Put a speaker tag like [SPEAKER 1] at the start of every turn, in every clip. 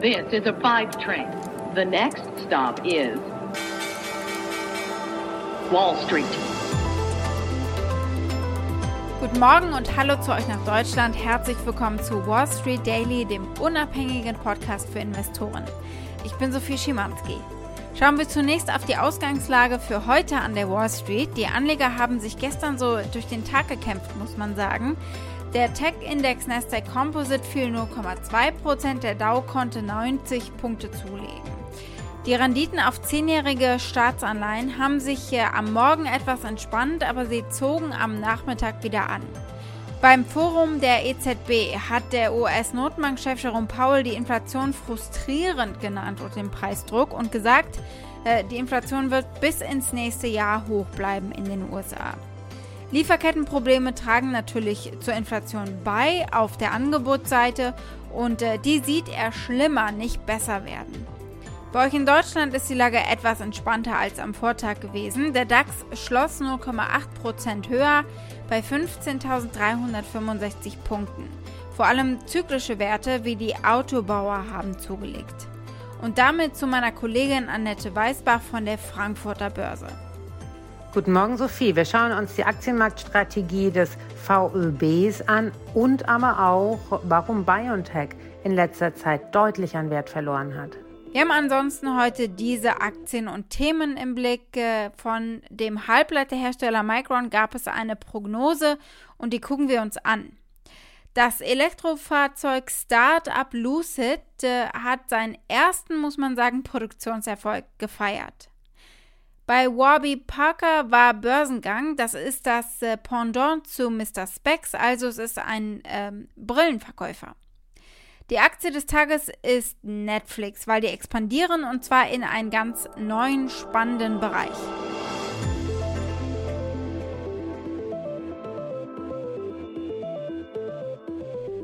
[SPEAKER 1] This is a five train. The next stop is Wall Street.
[SPEAKER 2] Guten Morgen und hallo zu euch nach Deutschland. Herzlich willkommen zu Wall Street Daily, dem unabhängigen Podcast für Investoren. Ich bin Sophie Schimanski. Schauen wir zunächst auf die Ausgangslage für heute an der Wall Street. Die Anleger haben sich gestern so durch den Tag gekämpft, muss man sagen. Der Tech-Index Nasdaq Composite fiel 0,2%, der Dow konnte 90 Punkte zulegen. Die Renditen auf zehnjährige Staatsanleihen haben sich am Morgen etwas entspannt, aber sie zogen am Nachmittag wieder an. Beim Forum der EZB hat der US-Notenbankchef Jerome Powell die Inflation frustrierend genannt und den Preisdruck und gesagt, äh, die Inflation wird bis ins nächste Jahr hoch bleiben in den USA. Lieferkettenprobleme tragen natürlich zur Inflation bei auf der Angebotsseite und äh, die sieht er schlimmer, nicht besser werden. Bei euch in Deutschland ist die Lage etwas entspannter als am Vortag gewesen. Der DAX schloss 0,8% höher bei 15.365 Punkten. Vor allem zyklische Werte wie die Autobauer haben zugelegt. Und damit zu meiner Kollegin Annette Weißbach von der Frankfurter Börse.
[SPEAKER 3] Guten Morgen, Sophie. Wir schauen uns die Aktienmarktstrategie des VÖBs an und aber auch, warum BioNTech in letzter Zeit deutlich an Wert verloren hat.
[SPEAKER 2] Wir haben ansonsten heute diese Aktien und Themen im Blick. Äh, von dem Halbleiterhersteller Micron gab es eine Prognose und die gucken wir uns an. Das Elektrofahrzeug Startup Lucid äh, hat seinen ersten, muss man sagen, Produktionserfolg gefeiert. Bei Warby Parker war Börsengang. Das ist das äh, Pendant zu Mr. Specs, also es ist ein ähm, Brillenverkäufer. Die Aktie des Tages ist Netflix, weil die expandieren und zwar in einen ganz neuen, spannenden Bereich.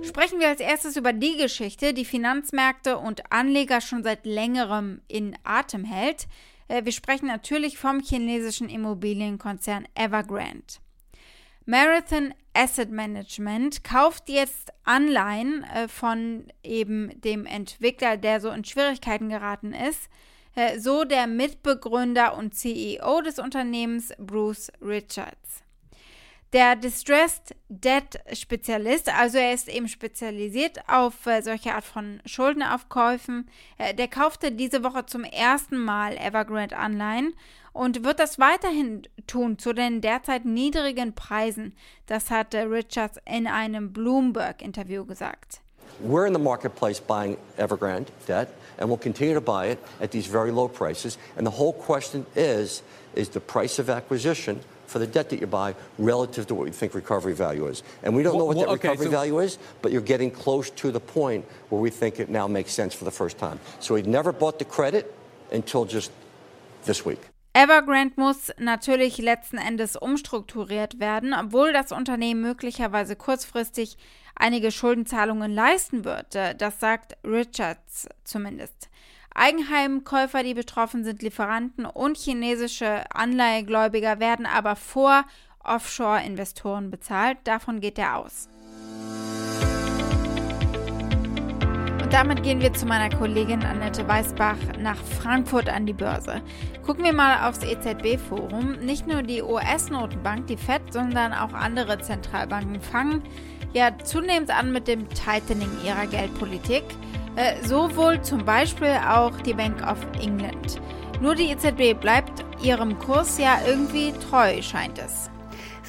[SPEAKER 2] Sprechen wir als erstes über die Geschichte, die Finanzmärkte und Anleger schon seit längerem in Atem hält. Äh, wir sprechen natürlich vom chinesischen Immobilienkonzern Evergrande. Marathon Asset Management kauft jetzt Anleihen äh, von eben dem Entwickler, der so in Schwierigkeiten geraten ist, äh, so der Mitbegründer und CEO des Unternehmens Bruce Richards. Der Distressed Debt Spezialist, also er ist eben spezialisiert auf äh, solche Art von Schuldenaufkäufen, äh, der kaufte diese Woche zum ersten Mal Evergrande Anleihen und wird das weiterhin tun zu den derzeit niedrigen Preisen. Das hat äh, Richards in einem Bloomberg-Interview gesagt.
[SPEAKER 4] We're in the marketplace buying Evergrande debt, and we'll continue to buy it at these very low prices. And the whole question is, is the price of acquisition for the debt that you buy relative to what you think recovery value is. And we don't know what well, that okay, recovery so value is, but you're getting close to the point where we think it now makes sense for the first time. So we never bought the credit until just this week.
[SPEAKER 2] Evergrande muss natürlich letzten Endes umstrukturiert werden, obwohl das Unternehmen möglicherweise kurzfristig einige Schuldenzahlungen leisten wird. Das sagt Richards zumindest. Eigenheimkäufer, die betroffen sind, Lieferanten und chinesische Anleihegläubiger werden aber vor Offshore-Investoren bezahlt. Davon geht er aus. Und damit gehen wir zu meiner Kollegin Annette Weißbach nach Frankfurt an die Börse. Gucken wir mal aufs EZB-Forum. Nicht nur die US-Notenbank, die FED, sondern auch andere Zentralbanken fangen ja zunehmend an mit dem Tightening ihrer Geldpolitik. Äh, so wohl zum Beispiel auch die Bank of England. Nur die EZB bleibt ihrem Kurs ja irgendwie treu, scheint es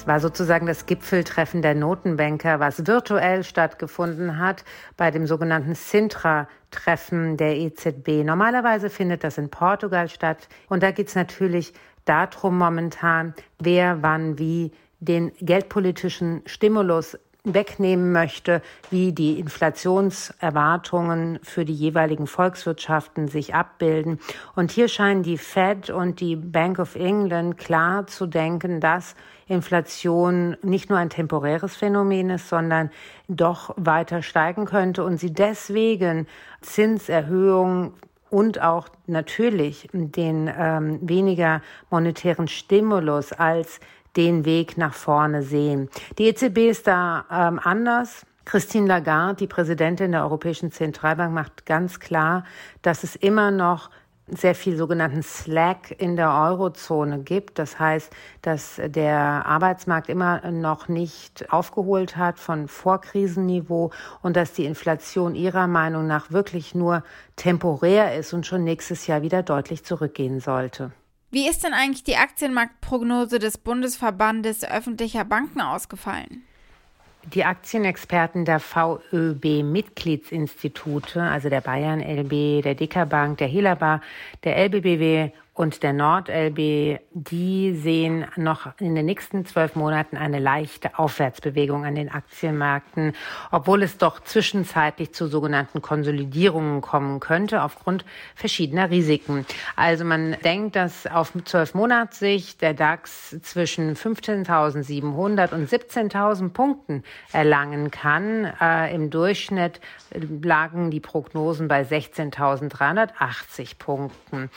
[SPEAKER 3] war sozusagen das Gipfeltreffen der Notenbanker, was virtuell stattgefunden hat bei dem sogenannten Sintra-Treffen der EZB. Normalerweise findet das in Portugal statt und da geht es natürlich darum momentan, wer wann wie den geldpolitischen Stimulus wegnehmen möchte, wie die Inflationserwartungen für die jeweiligen Volkswirtschaften sich abbilden. Und hier scheinen die Fed und die Bank of England klar zu denken, dass Inflation nicht nur ein temporäres Phänomen ist, sondern doch weiter steigen könnte und sie deswegen Zinserhöhungen und auch natürlich den ähm, weniger monetären Stimulus als den Weg nach vorne sehen. Die EZB ist da ähm, anders Christine Lagarde, die Präsidentin der Europäischen Zentralbank, macht ganz klar, dass es immer noch sehr viel sogenannten Slack in der Eurozone gibt. Das heißt, dass der Arbeitsmarkt immer noch nicht aufgeholt hat von Vorkrisenniveau und dass die Inflation ihrer Meinung nach wirklich nur temporär ist und schon nächstes Jahr wieder deutlich zurückgehen sollte.
[SPEAKER 2] Wie ist denn eigentlich die Aktienmarktprognose des Bundesverbandes öffentlicher Banken ausgefallen?
[SPEAKER 3] Die Aktienexperten der VÖB-Mitgliedsinstitute, also der Bayern LB, der Dicker Bank, der Helaba, der LBBW und der NordLB, die sehen noch in den nächsten zwölf Monaten eine leichte Aufwärtsbewegung an den Aktienmärkten, obwohl es doch zwischenzeitlich zu sogenannten Konsolidierungen kommen könnte aufgrund verschiedener Risiken. Also man denkt, dass auf zwölf Monatssicht der DAX zwischen 15.700 und 17.000 Punkten erlangen kann. Äh, Im Durchschnitt lagen die Prognosen bei 16.380 Punkten.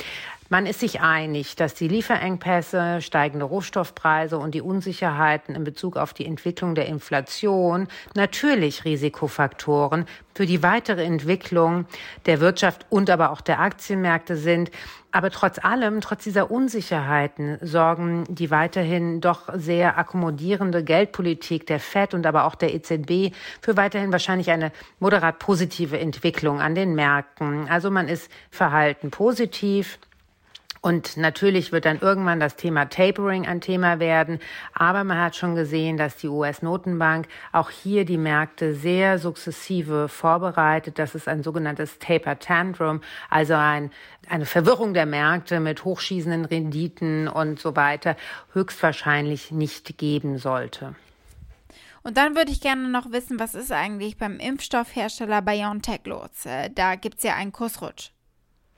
[SPEAKER 3] Man ist sich einig, dass die Lieferengpässe, steigende Rohstoffpreise und die Unsicherheiten in Bezug auf die Entwicklung der Inflation natürlich Risikofaktoren für die weitere Entwicklung der Wirtschaft und aber auch der Aktienmärkte sind. Aber trotz allem, trotz dieser Unsicherheiten sorgen die weiterhin doch sehr akkommodierende Geldpolitik der FED und aber auch der EZB für weiterhin wahrscheinlich eine moderat positive Entwicklung an den Märkten. Also man ist verhalten positiv. Und natürlich wird dann irgendwann das Thema Tapering ein Thema werden. Aber man hat schon gesehen, dass die US-Notenbank auch hier die Märkte sehr sukzessive vorbereitet. Das ist ein sogenanntes Taper Tantrum, also ein, eine Verwirrung der Märkte mit hochschießenden Renditen und so weiter höchstwahrscheinlich nicht geben sollte.
[SPEAKER 2] Und dann würde ich gerne noch wissen, was ist eigentlich beim Impfstoffhersteller BioNTech los? Äh, da gibt es ja einen Kursrutsch.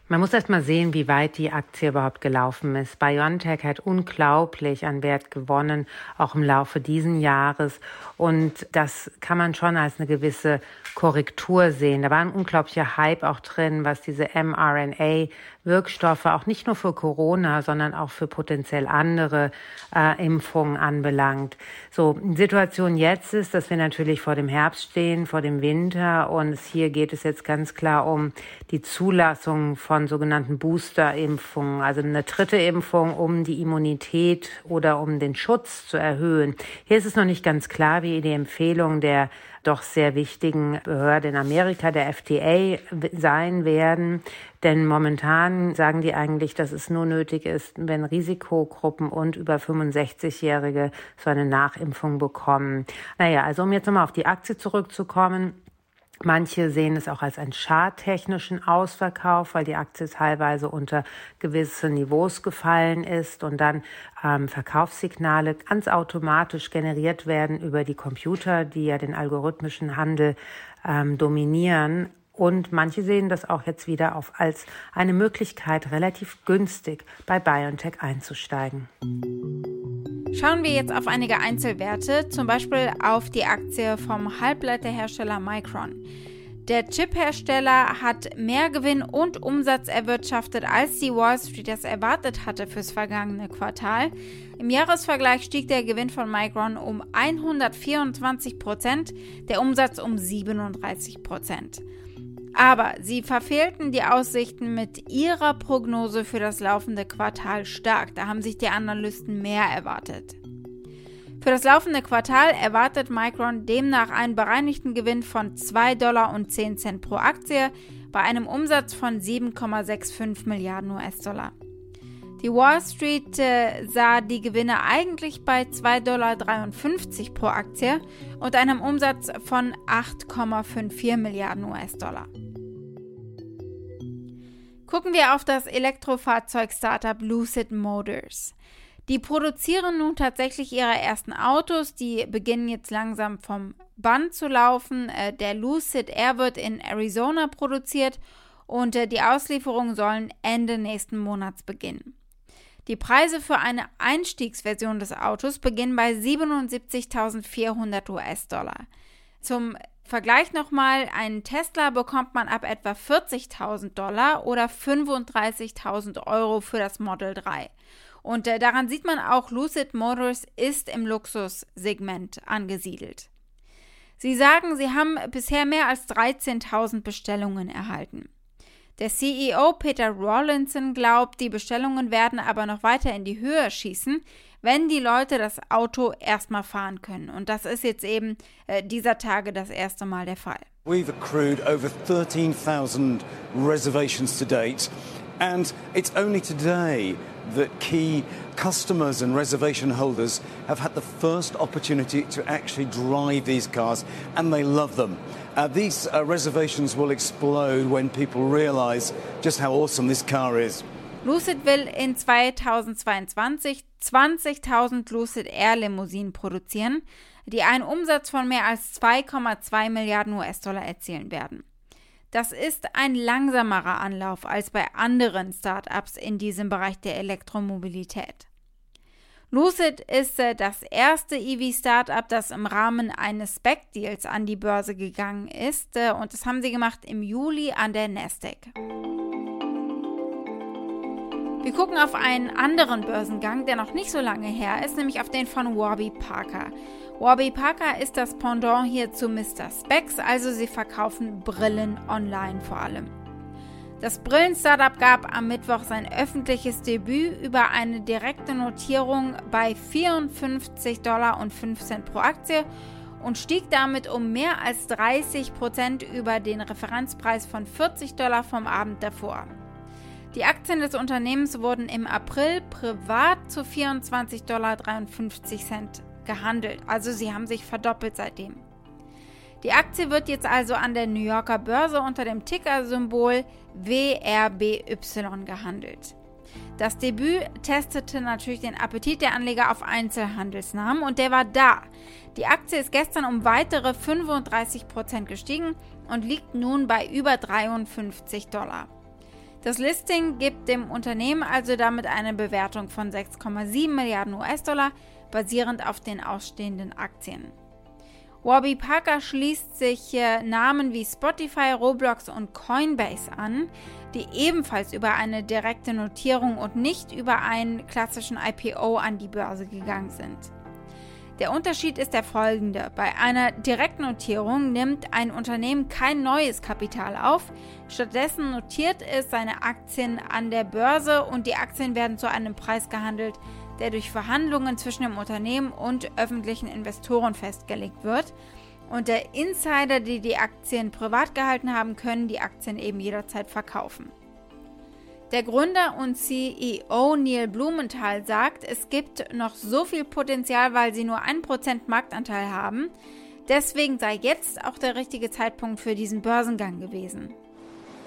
[SPEAKER 3] Man muss erst mal sehen, wie weit die Aktie überhaupt gelaufen ist. BioNTech hat unglaublich an Wert gewonnen, auch im Laufe diesen Jahres. Und das kann man schon als eine gewisse Korrektur sehen. Da war ein unglaublicher Hype auch drin, was diese mRNA Wirkstoffe auch nicht nur für Corona, sondern auch für potenziell andere äh, Impfungen anbelangt. So, Situation jetzt ist, dass wir natürlich vor dem Herbst stehen, vor dem Winter und hier geht es jetzt ganz klar um die Zulassung von sogenannten Booster-Impfungen, also eine dritte Impfung, um die Immunität oder um den Schutz zu erhöhen. Hier ist es noch nicht ganz klar, wie die Empfehlung der doch sehr wichtigen Behörde in Amerika, der FDA, sein werden. Denn momentan sagen die eigentlich, dass es nur nötig ist, wenn Risikogruppen und über 65-Jährige so eine Nachimpfung bekommen. Naja, also um jetzt nochmal auf die Aktie zurückzukommen. Manche sehen es auch als einen schadtechnischen Ausverkauf, weil die Aktie teilweise unter gewisse Niveaus gefallen ist und dann ähm, Verkaufssignale ganz automatisch generiert werden über die Computer, die ja den algorithmischen Handel ähm, dominieren. Und manche sehen das auch jetzt wieder auf als eine Möglichkeit, relativ günstig bei BioNTech einzusteigen.
[SPEAKER 2] Schauen wir jetzt auf einige Einzelwerte, zum Beispiel auf die Aktie vom Halbleiterhersteller Micron. Der Chiphersteller hat mehr Gewinn und Umsatz erwirtschaftet, als die Wall Street das erwartet hatte fürs vergangene Quartal. Im Jahresvergleich stieg der Gewinn von Micron um 124 Prozent, der Umsatz um 37 Prozent. Aber sie verfehlten die Aussichten mit ihrer Prognose für das laufende Quartal stark. Da haben sich die Analysten mehr erwartet. Für das laufende Quartal erwartet Micron demnach einen bereinigten Gewinn von 2 Dollar und 10 Cent pro Aktie bei einem Umsatz von 7,65 Milliarden US-Dollar. Die Wall Street äh, sah die Gewinne eigentlich bei 2,53 Dollar pro Aktie und einem Umsatz von 8,54 Milliarden US-Dollar. Gucken wir auf das Elektrofahrzeug-Startup Lucid Motors. Die produzieren nun tatsächlich ihre ersten Autos, die beginnen jetzt langsam vom Band zu laufen. Äh, der Lucid Air wird in Arizona produziert und äh, die Auslieferungen sollen Ende nächsten Monats beginnen. Die Preise für eine Einstiegsversion des Autos beginnen bei 77.400 US-Dollar. Zum Vergleich nochmal, einen Tesla bekommt man ab etwa 40.000 Dollar oder 35.000 Euro für das Model 3. Und äh, daran sieht man auch, Lucid Motors ist im Luxussegment angesiedelt. Sie sagen, sie haben bisher mehr als 13.000 Bestellungen erhalten. Der CEO Peter Rawlinson glaubt, die Bestellungen werden aber noch weiter in die Höhe schießen, wenn die Leute das Auto erstmal fahren können. Und das ist jetzt eben äh, dieser Tage das erste Mal der Fall.
[SPEAKER 5] We've accrued over 13,000 reservations to date, and it's only today that key customers and reservation holders have had the first opportunity to actually drive these cars, and they love them. Uh, these uh, reservations will explode when people realize just how awesome this car is.
[SPEAKER 2] Lucid will in 2022 20.000 Lucid Air Limousinen produzieren, die einen Umsatz von mehr als 2,2 Milliarden US-Dollar erzielen werden. Das ist ein langsamerer Anlauf als bei anderen Startups in diesem Bereich der Elektromobilität. Lucid ist äh, das erste EV-Startup, das im Rahmen eines Spec-Deals an die Börse gegangen ist äh, und das haben sie gemacht im Juli an der Nasdaq. Wir gucken auf einen anderen Börsengang, der noch nicht so lange her ist, nämlich auf den von Warby Parker. Warby Parker ist das Pendant hier zu Mr. Specs, also sie verkaufen Brillen online vor allem. Das Brillen-Startup gab am Mittwoch sein öffentliches Debüt über eine direkte Notierung bei 54,05 Dollar pro Aktie und stieg damit um mehr als 30 Prozent über den Referenzpreis von 40 Dollar vom Abend davor. Die Aktien des Unternehmens wurden im April privat zu 24,53 Dollar gehandelt. Also sie haben sich verdoppelt seitdem. Die Aktie wird jetzt also an der New Yorker Börse unter dem Ticker-Symbol WRBY gehandelt. Das Debüt testete natürlich den Appetit der Anleger auf Einzelhandelsnamen und der war da. Die Aktie ist gestern um weitere 35% gestiegen und liegt nun bei über 53 Dollar. Das Listing gibt dem Unternehmen also damit eine Bewertung von 6,7 Milliarden US-Dollar, basierend auf den ausstehenden Aktien. Warby Parker schließt sich äh, Namen wie Spotify, Roblox und Coinbase an, die ebenfalls über eine direkte Notierung und nicht über einen klassischen IPO an die Börse gegangen sind. Der Unterschied ist der folgende. Bei einer Direktnotierung nimmt ein Unternehmen kein neues Kapital auf, stattdessen notiert es seine Aktien an der Börse und die Aktien werden zu einem Preis gehandelt, der durch Verhandlungen zwischen dem Unternehmen und öffentlichen Investoren festgelegt wird. Und der Insider, die die Aktien privat gehalten haben, können die Aktien eben jederzeit verkaufen. Der Gründer und CEO Neil Blumenthal sagt, es gibt noch so viel Potenzial, weil sie nur 1% Marktanteil haben. Deswegen sei jetzt auch der richtige Zeitpunkt für diesen Börsengang gewesen.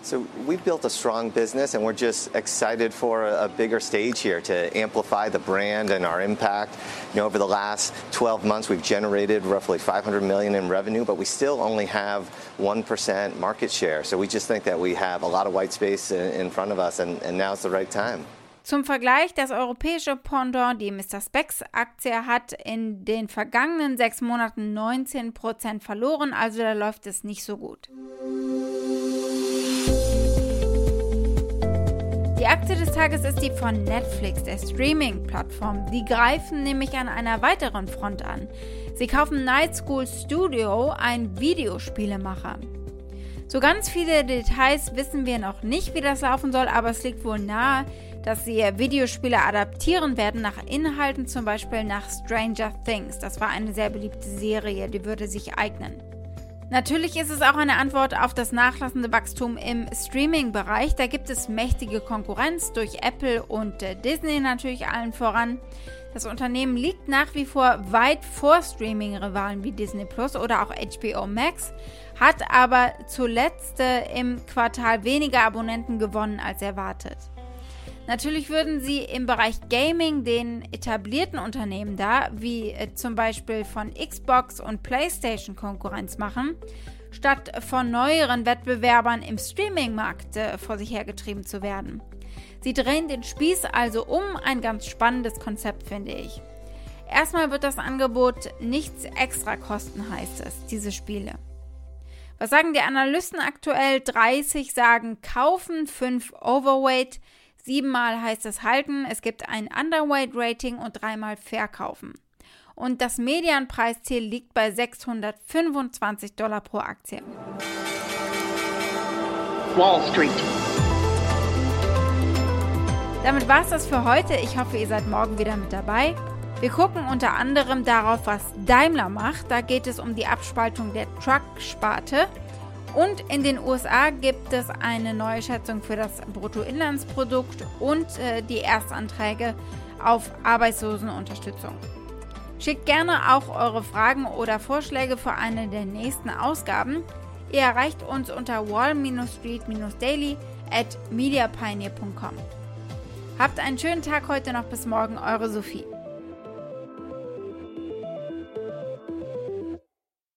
[SPEAKER 6] So we've built a strong business and we're just excited for a, bigger stage here to amplify the brand and our impact. You know, over the last 12 months, we've generated roughly 500 million in revenue, but we still only have 1% market share. So we just think that we have a lot of white space in, in front of us and, and now's the right time.
[SPEAKER 2] Zum Vergleich, das europäische Pendant, die Mr. Specs Aktie, hat in den vergangenen sechs Monaten 19% verloren, also da läuft es nicht so gut. Die Aktie des Tages ist die von Netflix, der Streaming-Plattform. Die greifen nämlich an einer weiteren Front an. Sie kaufen Night School Studio, ein Videospielemacher. So ganz viele Details wissen wir noch nicht, wie das laufen soll, aber es liegt wohl nahe, dass sie Videospiele adaptieren werden nach Inhalten, zum Beispiel nach Stranger Things. Das war eine sehr beliebte Serie, die würde sich eignen. Natürlich ist es auch eine Antwort auf das nachlassende Wachstum im Streaming-Bereich. Da gibt es mächtige Konkurrenz durch Apple und äh, Disney natürlich allen voran. Das Unternehmen liegt nach wie vor weit vor Streaming-Rivalen wie Disney Plus oder auch HBO Max, hat aber zuletzt äh, im Quartal weniger Abonnenten gewonnen als erwartet. Natürlich würden sie im Bereich Gaming den etablierten Unternehmen da, wie äh, zum Beispiel von Xbox und PlayStation Konkurrenz machen, statt von neueren Wettbewerbern im Streaming-Markt äh, vor sich hergetrieben zu werden. Sie drehen den Spieß also um, ein ganz spannendes Konzept finde ich. Erstmal wird das Angebot nichts extra kosten, heißt es, diese Spiele. Was sagen die Analysten aktuell? 30 sagen kaufen, 5 Overweight, Siebenmal heißt es halten, es gibt ein Underweight-Rating und dreimal verkaufen. und das Medianpreisziel liegt bei 625 Dollar pro Aktie.
[SPEAKER 1] Wall Street.
[SPEAKER 2] Damit war es das für heute. Ich hoffe, ihr seid morgen wieder mit dabei. Wir gucken unter anderem darauf, was Daimler macht. Da geht es um die Abspaltung der Truck-Sparte. Und in den USA gibt es eine neue Schätzung für das Bruttoinlandsprodukt und äh, die Erstanträge auf Arbeitslosenunterstützung. Schickt gerne auch eure Fragen oder Vorschläge für eine der nächsten Ausgaben. Ihr erreicht uns unter wall-street-daily at mediapioneer.com. Habt einen schönen Tag heute noch bis morgen, eure Sophie.